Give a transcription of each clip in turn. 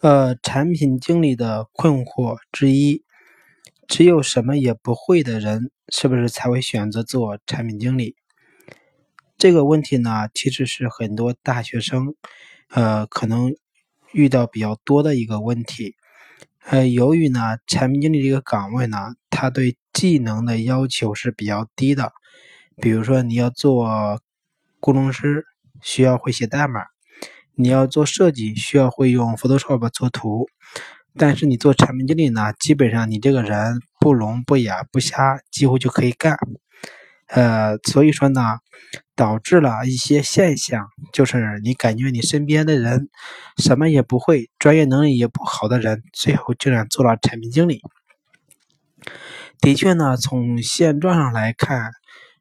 呃，产品经理的困惑之一，只有什么也不会的人，是不是才会选择做产品经理？这个问题呢，其实是很多大学生，呃，可能遇到比较多的一个问题。呃，由于呢，产品经理这个岗位呢，他对技能的要求是比较低的。比如说，你要做工程师，需要会写代码。你要做设计，需要会用 Photoshop 做图，但是你做产品经理呢，基本上你这个人不聋不哑不瞎，几乎就可以干。呃，所以说呢，导致了一些现象，就是你感觉你身边的人什么也不会，专业能力也不好的人，最后竟然做了产品经理。的确呢，从现状上来看，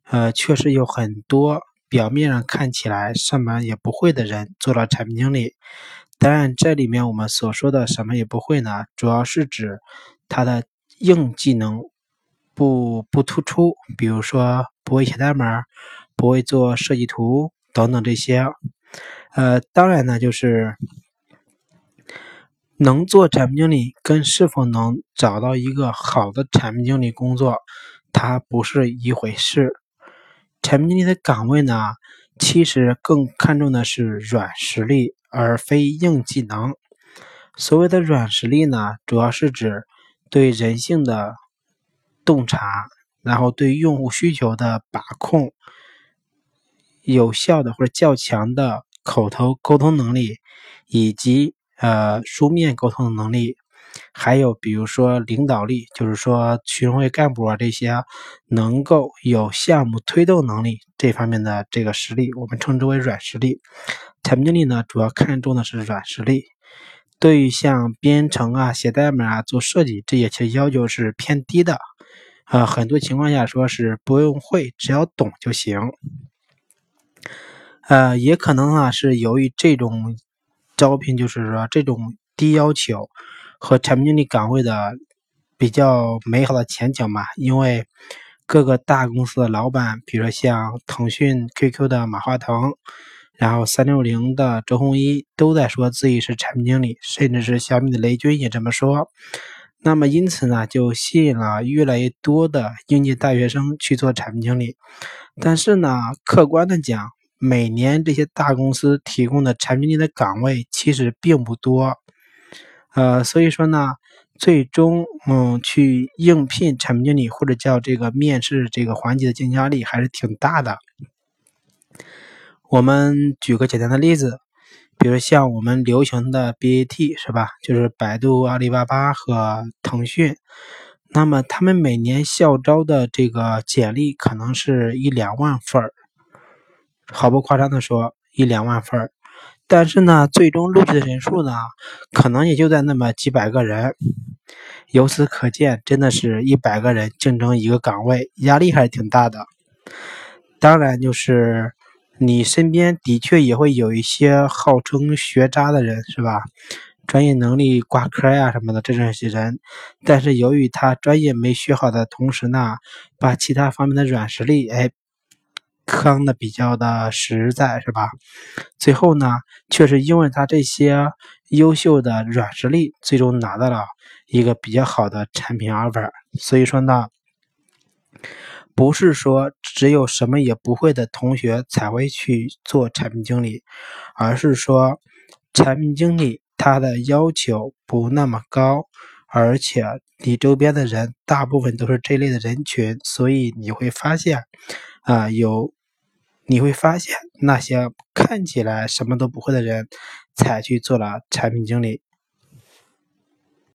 呃，确实有很多。表面上看起来什么也不会的人做了产品经理，当然这里面我们所说的什么也不会呢，主要是指他的硬技能不不突出，比如说不会写代码，不会做设计图等等这些。呃，当然呢，就是能做产品经理跟是否能找到一个好的产品经理工作，它不是一回事。产品经理的岗位呢，其实更看重的是软实力，而非硬技能。所谓的软实力呢，主要是指对人性的洞察，然后对用户需求的把控，有效的或者较强的口头沟通能力，以及呃书面沟通能力。还有比如说领导力，就是说群会干部啊这些能够有项目推动能力这方面的这个实力，我们称之为软实力。产品经理呢，主要看重的是软实力。对于像编程啊、写代码啊、做设计这些，其实要求是偏低的。啊，很多情况下说是不用会，只要懂就行。呃，也可能啊是由于这种招聘，就是说这种低要求。和产品经理岗位的比较美好的前景嘛，因为各个大公司的老板，比如说像腾讯、QQ 的马化腾，然后三六零的周鸿祎，都在说自己是产品经理，甚至是小米的雷军也这么说。那么因此呢，就吸引了越来越多的应届大学生去做产品经理。但是呢，客观的讲，每年这些大公司提供的产品经理的岗位其实并不多。呃，所以说呢，最终嗯，去应聘产品经理或者叫这个面试这个环节的竞争压力还是挺大的。我们举个简单的例子，比如像我们流行的 BAT 是吧？就是百度、阿里巴巴和腾讯，那么他们每年校招的这个简历可能是一两万份儿，毫不夸张的说，一两万份儿。但是呢，最终录取的人数呢，可能也就在那么几百个人。由此可见，真的是一百个人竞争一个岗位，压力还是挺大的。当然，就是你身边的确也会有一些号称学渣的人，是吧？专业能力挂科呀什么的这种些人，但是由于他专业没学好的同时呢，把其他方面的软实力，哎。坑的比较的实在，是吧？最后呢，却是因为他这些优秀的软实力，最终拿到了一个比较好的产品 offer。所以说呢，不是说只有什么也不会的同学才会去做产品经理，而是说产品经理他的要求不那么高，而且你周边的人大部分都是这类的人群，所以你会发现啊有。你会发现，那些看起来什么都不会的人，才去做了产品经理。